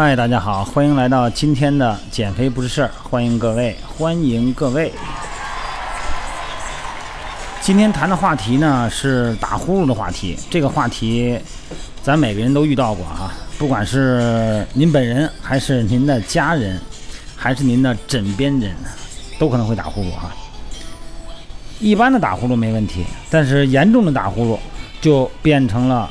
嗨，大家好，欢迎来到今天的减肥不是事儿，欢迎各位，欢迎各位。今天谈的话题呢是打呼噜的话题，这个话题咱每个人都遇到过啊，不管是您本人，还是您的家人，还是您的枕边人，都可能会打呼噜哈。一般的打呼噜没问题，但是严重的打呼噜就变成了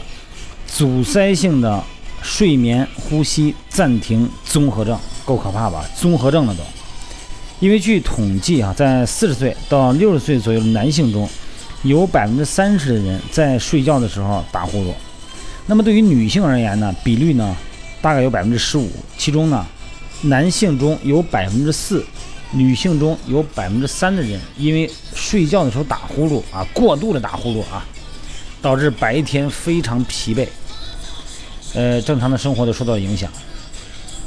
阻塞性的。睡眠呼吸暂停综合症够可怕吧？综合症了都。因为据统计啊，在四十岁到六十岁左右的男性中，有百分之三十的人在睡觉的时候打呼噜。那么对于女性而言呢，比率呢大概有百分之十五。其中呢，男性中有百分之四，女性中有百分之三的人因为睡觉的时候打呼噜啊，过度的打呼噜啊，导致白天非常疲惫。呃，正常的生活都受到影响，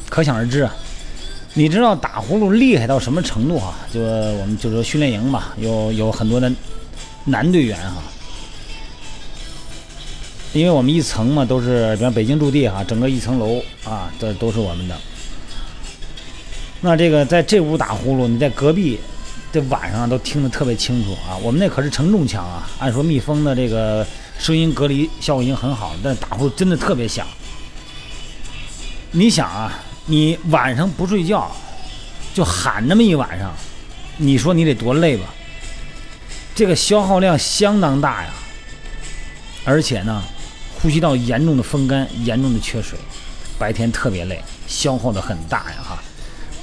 可想而知啊。你知道打呼噜厉害到什么程度哈？就我们就是说训练营吧，有有很多的男队员哈，因为我们一层嘛都是，比方北京驻地哈，整个一层楼啊，这都是我们的。那这个在这屋打呼噜，你在隔壁，这晚上都听得特别清楚啊。我们那可是承重墙啊，按说密封的这个声音隔离效果已经很好了，但打呼噜真的特别响。你想啊，你晚上不睡觉，就喊那么一晚上，你说你得多累吧？这个消耗量相当大呀，而且呢，呼吸道严重的风干，严重的缺水，白天特别累，消耗的很大呀哈。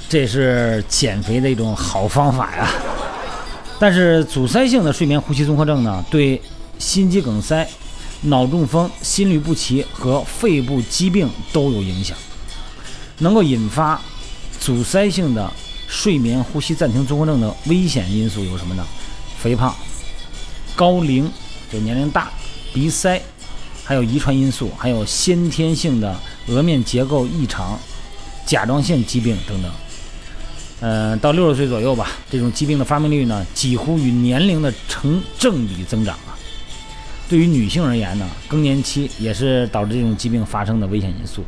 这是减肥的一种好方法呀。但是阻塞性的睡眠呼吸综合症呢，对心肌梗塞、脑中风、心律不齐和肺部疾病都有影响。能够引发阻塞性的睡眠呼吸暂停综合症的危险因素有什么呢？肥胖、高龄就年龄大、鼻塞，还有遗传因素，还有先天性的额面结构异常、甲状腺疾病等等。嗯，到六十岁左右吧，这种疾病的发病率呢，几乎与年龄的成正比增长啊。对于女性而言呢，更年期也是导致这种疾病发生的危险因素。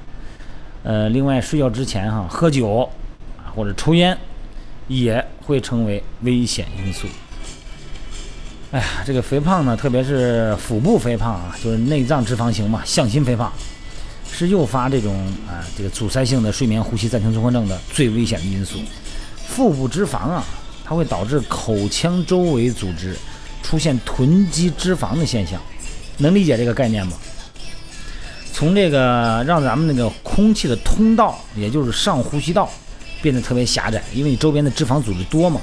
呃，另外睡觉之前哈喝酒啊或者抽烟也会成为危险因素。哎呀，这个肥胖呢，特别是腹部肥胖啊，就是内脏脂肪型嘛，向心肥胖，是诱发这种啊这个阻塞性的睡眠呼吸暂停综合症的最危险的因素。腹部脂肪啊，它会导致口腔周围组织出现囤积脂肪的现象，能理解这个概念吗？从这个让咱们那个空气的通道，也就是上呼吸道，变得特别狭窄，因为你周边的脂肪组织多嘛。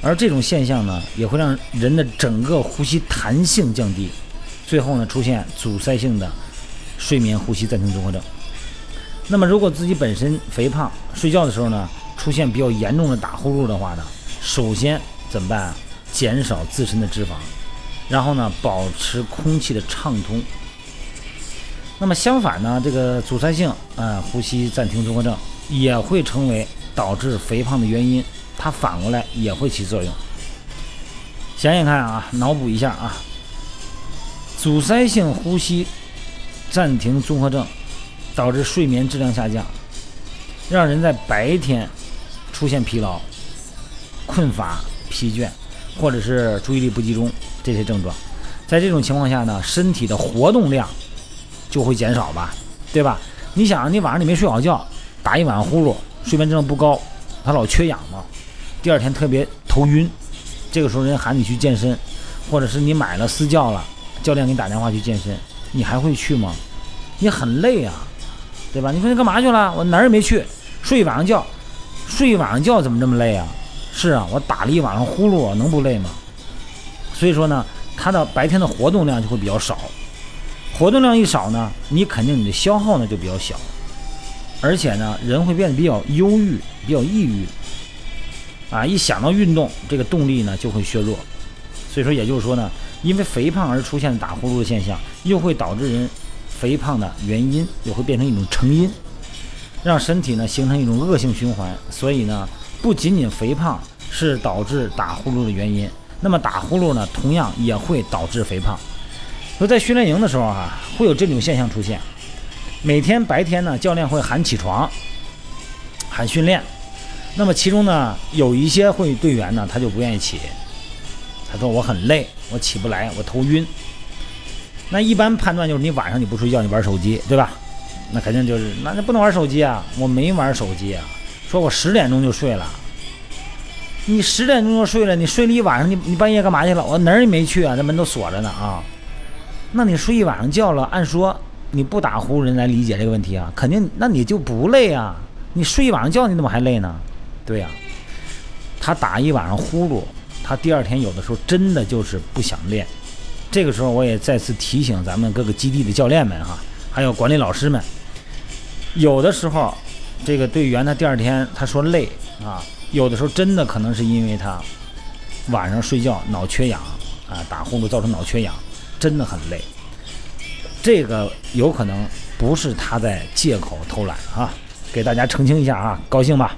而这种现象呢，也会让人的整个呼吸弹性降低，最后呢出现阻塞性的睡眠呼吸暂停综合症。那么如果自己本身肥胖，睡觉的时候呢出现比较严重的打呼噜的话呢，首先怎么办？减少自身的脂肪，然后呢保持空气的畅通。那么相反呢，这个阻塞性啊呼吸暂停综合症也会成为导致肥胖的原因，它反过来也会起作用。想想看啊，脑补一下啊，阻塞性呼吸暂停综合症导致睡眠质量下降，让人在白天出现疲劳、困乏、疲倦，或者是注意力不集中这些症状。在这种情况下呢，身体的活动量。就会减少吧，对吧？你想，你晚上你没睡好觉，打一晚上呼噜，睡眠质量不高，他老缺氧嘛，第二天特别头晕，这个时候人喊你去健身，或者是你买了私教了，教练给你打电话去健身，你还会去吗？你很累啊，对吧？你说你干嘛去了？我哪儿也没去，睡一晚上觉，睡一晚上觉怎么这么累啊？是啊，我打了一晚上呼噜，能不累吗？所以说呢，他的白天的活动量就会比较少。活动量一少呢，你肯定你的消耗呢就比较小，而且呢，人会变得比较忧郁、比较抑郁，啊，一想到运动，这个动力呢就会削弱。所以说，也就是说呢，因为肥胖而出现打呼噜的现象，又会导致人肥胖的原因，又会变成一种成因，让身体呢形成一种恶性循环。所以呢，不仅仅肥胖是导致打呼噜的原因，那么打呼噜呢，同样也会导致肥胖。说在训练营的时候哈，会有这种现象出现，每天白天呢，教练会喊起床，喊训练。那么其中呢，有一些会队员呢，他就不愿意起，他说我很累，我起不来，我头晕。那一般判断就是你晚上你不睡觉，你玩手机，对吧？那肯定就是，那那不能玩手机啊！我没玩手机啊，说我十点钟就睡了。你十点钟就睡了，你睡了一晚上，你你半夜干嘛去了？我哪儿也没去啊，那门都锁着呢啊。那你睡一晚上觉了，按说你不打呼人来理解这个问题啊，肯定那你就不累啊。你睡一晚上觉，你怎么还累呢？对呀，他打一晚上呼噜，他第二天有的时候真的就是不想练。这个时候我也再次提醒咱们各个基地的教练们哈，还有管理老师们，有的时候这个队员他第二天他说累啊，有的时候真的可能是因为他晚上睡觉脑缺氧啊，打呼噜造成脑缺氧，真的很累。这个有可能不是他在借口偷懒啊，给大家澄清一下啊，高兴吧？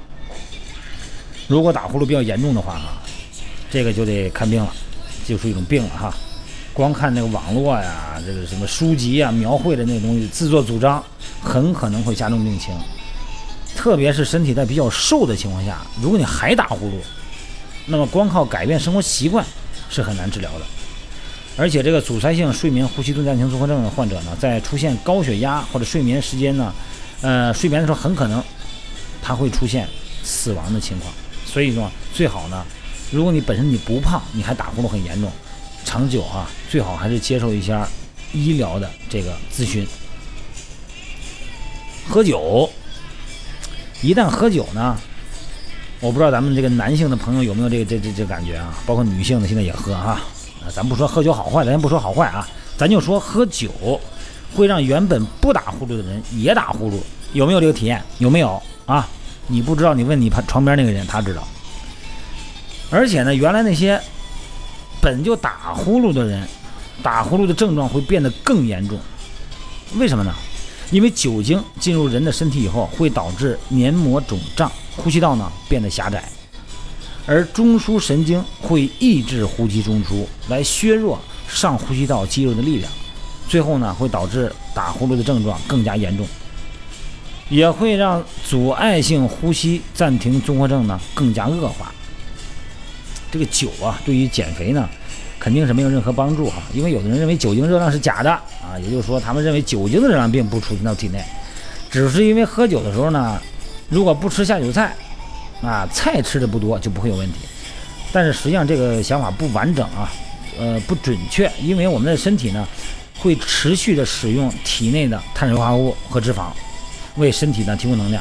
如果打呼噜比较严重的话啊，这个就得看病了，就是一种病了哈。光看那个网络呀，这个什么书籍呀，描绘的那东西，自作主张，很可能会加重病情。特别是身体在比较瘦的情况下，如果你还打呼噜，那么光靠改变生活习惯是很难治疗的。而且这个阻塞性睡眠呼吸顿暂停综合症的患者呢，在出现高血压或者睡眠时间呢，呃，睡眠的时候很可能他会出现死亡的情况。所以说，最好呢，如果你本身你不胖，你还打呼噜很严重，长久啊，最好还是接受一下医疗的这个咨询。喝酒，一旦喝酒呢，我不知道咱们这个男性的朋友有没有这个这这这感觉啊？包括女性的现在也喝哈，咱不说喝酒好坏，咱先不说好坏啊，咱就说喝酒会让原本不打呼噜的人也打呼噜，有没有这个体验？有没有啊？你不知道，你问你旁床边那个人，他知道。而且呢，原来那些本就打呼噜的人，打呼噜的症状会变得更严重。为什么呢？因为酒精进入人的身体以后，会导致黏膜肿胀，呼吸道呢变得狭窄，而中枢神经会抑制呼吸中枢，来削弱上呼吸道肌肉的力量，最后呢会导致打呼噜的症状更加严重。也会让阻碍性呼吸暂停综合症呢更加恶化。这个酒啊，对于减肥呢，肯定是没有任何帮助哈。因为有的人认为酒精热量是假的啊，也就是说，他们认为酒精的热量并不储存到体内，只是因为喝酒的时候呢，如果不吃下酒菜，啊，菜吃的不多就不会有问题。但是实际上这个想法不完整啊，呃，不准确，因为我们的身体呢，会持续的使用体内的碳水化合物和脂肪。为身体呢提供能量，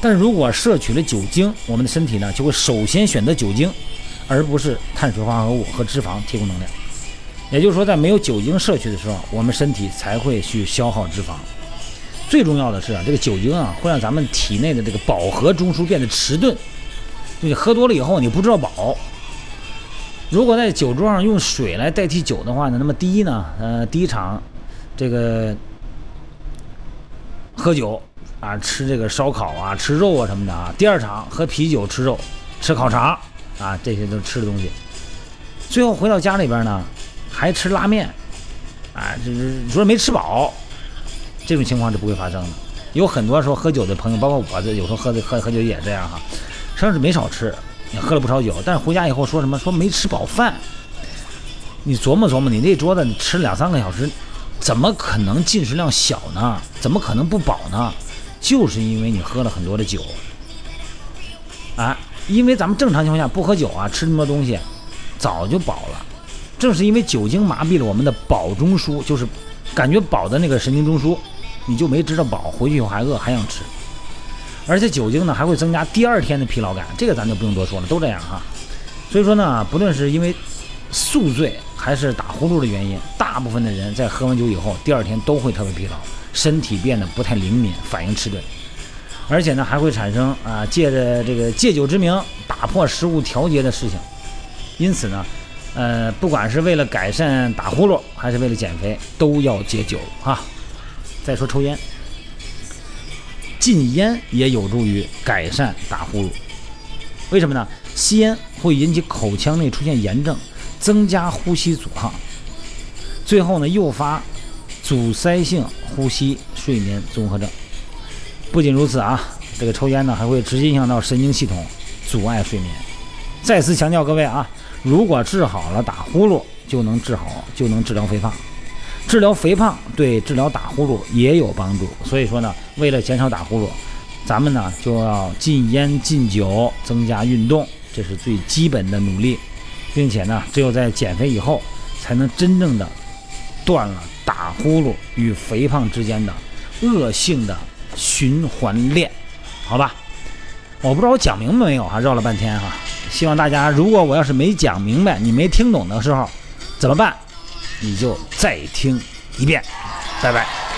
但如果摄取了酒精，我们的身体呢就会首先选择酒精，而不是碳水化合物和脂肪提供能量。也就是说，在没有酒精摄取的时候，我们身体才会去消耗脂肪。最重要的是啊，这个酒精啊会让咱们体内的这个饱和中枢变得迟钝，就你喝多了以后你不知道饱。如果在酒桌上用水来代替酒的话呢，那么第一呢，呃，第一场这个喝酒。啊，吃这个烧烤啊，吃肉啊什么的啊。第二场喝啤酒、吃肉、吃烤肠啊，这些都吃的东西。最后回到家里边呢，还吃拉面，啊，就是说没吃饱，这种情况是不会发生的。有很多说喝酒的朋友，包括我这有时候喝的喝喝酒也这样哈，甚至没少吃，也喝了不少酒，但是回家以后说什么说没吃饱饭。你琢磨琢磨，你那桌子你吃两三个小时，怎么可能进食量小呢？怎么可能不饱呢？就是因为你喝了很多的酒，啊，因为咱们正常情况下不喝酒啊，吃那么多东西，早就饱了。正是因为酒精麻痹了我们的饱中枢，就是感觉饱的那个神经中枢，你就没知道饱，回去以后还饿，还想吃。而且酒精呢，还会增加第二天的疲劳感，这个咱就不用多说了，都这样哈。所以说呢，不论是因为宿醉还是打呼噜的原因，大部分的人在喝完酒以后，第二天都会特别疲劳。身体变得不太灵敏，反应迟钝，而且呢还会产生啊借着这个借酒之名打破食物调节的事情。因此呢，呃，不管是为了改善打呼噜，还是为了减肥，都要戒酒啊。再说抽烟，禁烟也有助于改善打呼噜。为什么呢？吸烟会引起口腔内出现炎症，增加呼吸阻抗，最后呢诱发阻塞性。呼吸睡眠综合症。不仅如此啊，这个抽烟呢还会直接影响到神经系统，阻碍睡眠。再次强调各位啊，如果治好了打呼噜，就能治好，就能治疗肥胖。治疗肥胖对治疗打呼噜也有帮助。所以说呢，为了减少打呼噜，咱们呢就要禁烟禁酒，增加运动，这是最基本的努力，并且呢，只有在减肥以后，才能真正的断了打呼噜与肥胖之间的恶性的循环链，好吧？我不知道我讲明白没有啊？绕了半天哈。希望大家，如果我要是没讲明白，你没听懂的时候，怎么办？你就再听一遍，拜拜。